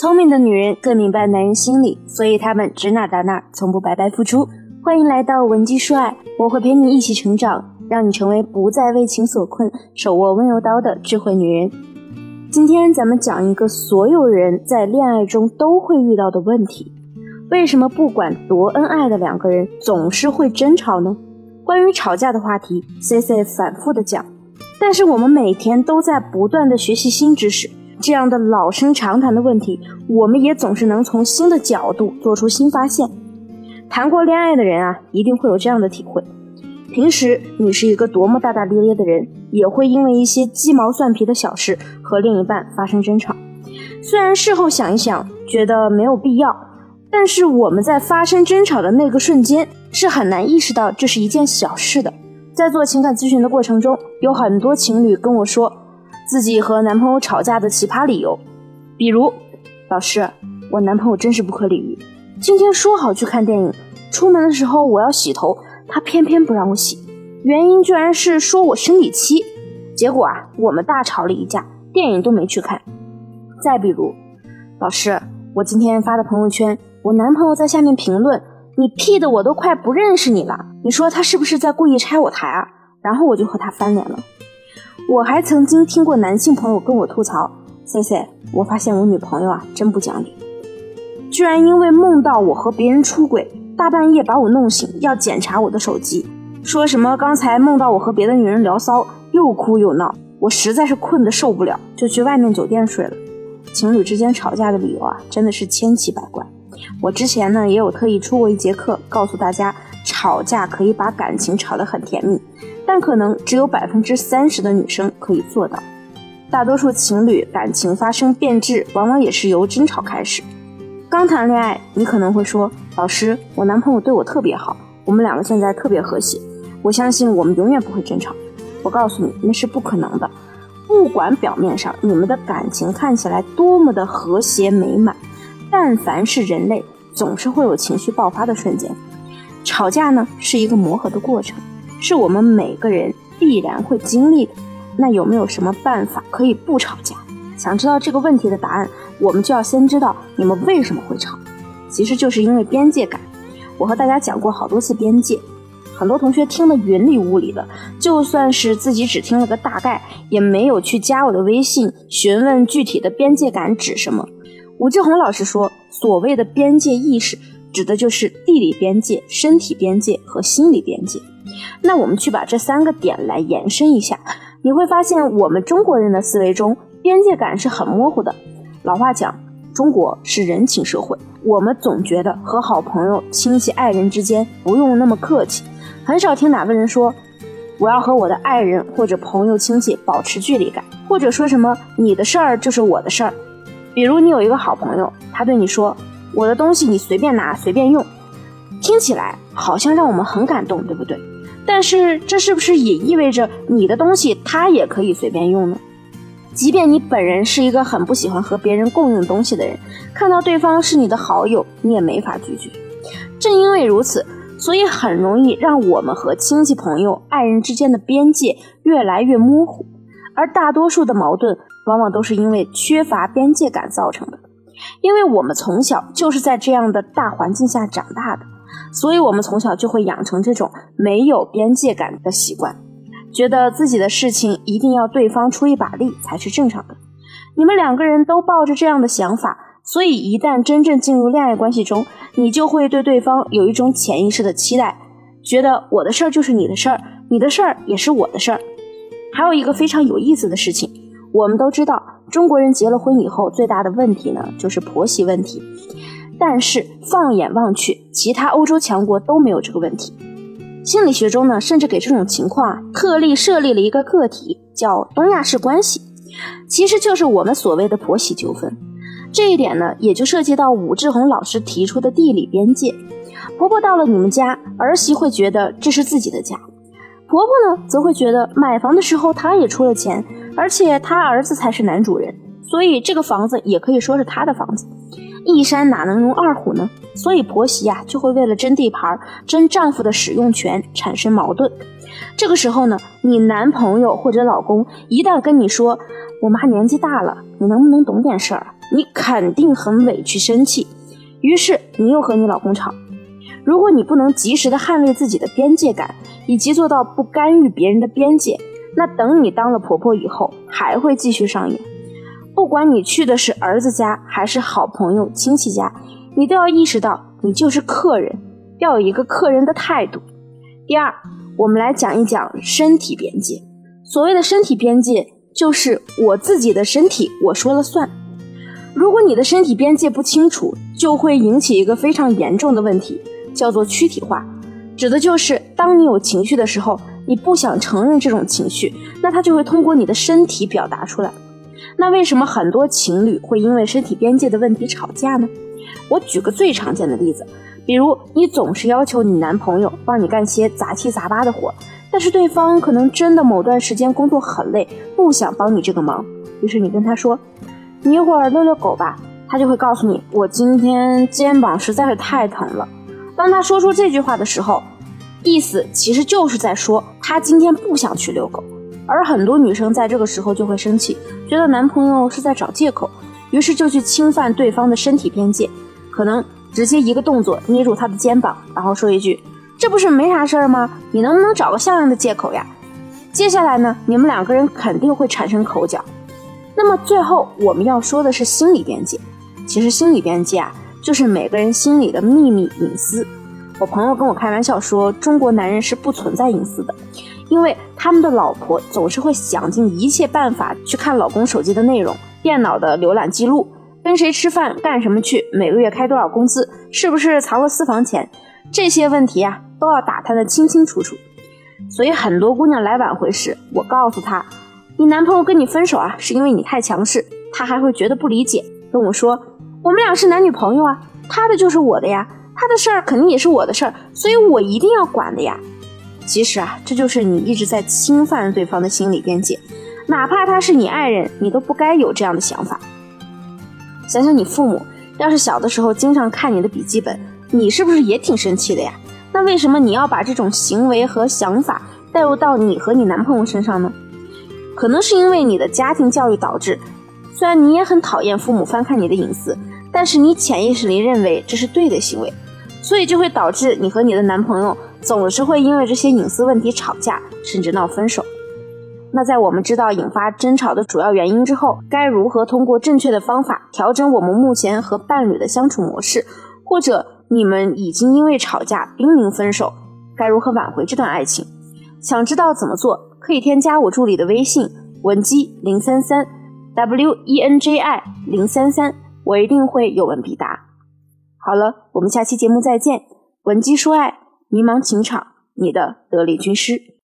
聪明的女人更明白男人心理，所以她们指哪打哪，从不白白付出。欢迎来到文姬说爱，我会陪你一起成长，让你成为不再为情所困、手握温柔刀的智慧女人。今天咱们讲一个所有人在恋爱中都会遇到的问题：为什么不管多恩爱的两个人，总是会争吵呢？关于吵架的话题，C C 反复的讲，但是我们每天都在不断的学习新知识，这样的老生常谈的问题，我们也总是能从新的角度做出新发现。谈过恋爱的人啊，一定会有这样的体会：平时你是一个多么大大咧咧的人，也会因为一些鸡毛蒜皮的小事和另一半发生争吵。虽然事后想一想，觉得没有必要。但是我们在发生争吵的那个瞬间，是很难意识到这是一件小事的。在做情感咨询的过程中，有很多情侣跟我说自己和男朋友吵架的奇葩理由，比如，老师，我男朋友真是不可理喻，今天说好去看电影，出门的时候我要洗头，他偏偏不让我洗，原因居然是说我生理期，结果啊，我们大吵了一架，电影都没去看。再比如，老师，我今天发的朋友圈。我男朋友在下面评论：“你 P 的我都快不认识你了。”你说他是不是在故意拆我台啊？然后我就和他翻脸了。我还曾经听过男性朋友跟我吐槽：“C C，我发现我女朋友啊真不讲理，居然因为梦到我和别人出轨，大半夜把我弄醒，要检查我的手机，说什么刚才梦到我和别的女人聊骚，又哭又闹。我实在是困得受不了，就去外面酒店睡了。情侣之间吵架的理由啊，真的是千奇百怪。”我之前呢也有特意出过一节课，告诉大家吵架可以把感情吵得很甜蜜，但可能只有百分之三十的女生可以做到。大多数情侣感情发生变质，往往也是由争吵开始。刚谈恋爱，你可能会说：“老师，我男朋友对我特别好，我们两个现在特别和谐，我相信我们永远不会争吵。”我告诉你，那是不可能的。不管表面上你们的感情看起来多么的和谐美满。但凡是人类，总是会有情绪爆发的瞬间。吵架呢，是一个磨合的过程，是我们每个人必然会经历的。那有没有什么办法可以不吵架？想知道这个问题的答案，我们就要先知道你们为什么会吵。其实就是因为边界感。我和大家讲过好多次边界，很多同学听得云里雾里的，就算是自己只听了个大概，也没有去加我的微信询问具体的边界感指什么。武志红老师说，所谓的边界意识，指的就是地理边界、身体边界和心理边界。那我们去把这三个点来延伸一下，你会发现，我们中国人的思维中，边界感是很模糊的。老话讲，中国是人情社会，我们总觉得和好朋友、亲戚、爱人之间不用那么客气，很少听哪个人说，我要和我的爱人或者朋友、亲戚保持距离感，或者说什么你的事儿就是我的事儿。比如你有一个好朋友，他对你说：“我的东西你随便拿随便用”，听起来好像让我们很感动，对不对？但是这是不是也意味着你的东西他也可以随便用呢？即便你本人是一个很不喜欢和别人共用东西的人，看到对方是你的好友，你也没法拒绝。正因为如此，所以很容易让我们和亲戚、朋友、爱人之间的边界越来越模糊，而大多数的矛盾。往往都是因为缺乏边界感造成的，因为我们从小就是在这样的大环境下长大的，所以我们从小就会养成这种没有边界感的习惯，觉得自己的事情一定要对方出一把力才是正常的。你们两个人都抱着这样的想法，所以一旦真正进入恋爱关系中，你就会对对方有一种潜意识的期待，觉得我的事儿就是你的事儿，你的事儿也是我的事儿。还有一个非常有意思的事情。我们都知道，中国人结了婚以后最大的问题呢，就是婆媳问题。但是放眼望去，其他欧洲强国都没有这个问题。心理学中呢，甚至给这种情况特例设立了一个个体，叫东亚式关系，其实就是我们所谓的婆媳纠纷。这一点呢，也就涉及到武志红老师提出的地理边界。婆婆到了你们家，儿媳会觉得这是自己的家；婆婆呢，则会觉得买房的时候她也出了钱。而且他儿子才是男主人，所以这个房子也可以说是他的房子。一山哪能容二虎呢？所以婆媳呀就会为了争地盘、争丈夫的使用权产生矛盾。这个时候呢，你男朋友或者老公一旦跟你说：“我妈年纪大了，你能不能懂点事儿？”你肯定很委屈生气，于是你又和你老公吵。如果你不能及时的捍卫自己的边界感，以及做到不干预别人的边界，那等你当了婆婆以后，还会继续上演。不管你去的是儿子家还是好朋友亲戚家，你都要意识到你就是客人，要有一个客人的态度。第二，我们来讲一讲身体边界。所谓的身体边界，就是我自己的身体我说了算。如果你的身体边界不清楚，就会引起一个非常严重的问题。叫做躯体化，指的就是当你有情绪的时候，你不想承认这种情绪，那它就会通过你的身体表达出来。那为什么很多情侣会因为身体边界的问题吵架呢？我举个最常见的例子，比如你总是要求你男朋友帮你干些杂七杂八的活，但是对方可能真的某段时间工作很累，不想帮你这个忙，于是你跟他说：“你一会儿遛遛狗吧。”他就会告诉你：“我今天肩膀实在是太疼了。”当他说出这句话的时候，意思其实就是在说他今天不想去遛狗，而很多女生在这个时候就会生气，觉得男朋友是在找借口，于是就去侵犯对方的身体边界，可能直接一个动作捏住他的肩膀，然后说一句：“这不是没啥事儿吗？你能不能找个像样的借口呀？”接下来呢，你们两个人肯定会产生口角。那么最后我们要说的是心理边界，其实心理边界啊。就是每个人心里的秘密隐私。我朋友跟我开玩笑说，中国男人是不存在隐私的，因为他们的老婆总是会想尽一切办法去看老公手机的内容、电脑的浏览记录、跟谁吃饭、干什么去、每个月开多少工资、是不是藏了私房钱，这些问题啊都要打探的清清楚楚。所以很多姑娘来挽回时，我告诉她，你男朋友跟你分手啊，是因为你太强势，她还会觉得不理解，跟我说。我们俩是男女朋友啊，他的就是我的呀，他的事儿肯定也是我的事儿，所以我一定要管的呀。其实啊，这就是你一直在侵犯对方的心理边界，哪怕他是你爱人，你都不该有这样的想法。想想你父母，要是小的时候经常看你的笔记本，你是不是也挺生气的呀？那为什么你要把这种行为和想法带入到你和你男朋友身上呢？可能是因为你的家庭教育导致。虽然你也很讨厌父母翻看你的隐私，但是你潜意识里认为这是对的行为，所以就会导致你和你的男朋友总是会因为这些隐私问题吵架，甚至闹分手。那在我们知道引发争吵的主要原因之后，该如何通过正确的方法调整我们目前和伴侣的相处模式？或者你们已经因为吵架濒临分手，该如何挽回这段爱情？想知道怎么做，可以添加我助理的微信文姬零三三。W E N J I 零三三，我一定会有问必答。好了，我们下期节目再见。文姬说爱，迷茫情场，你的得力军师。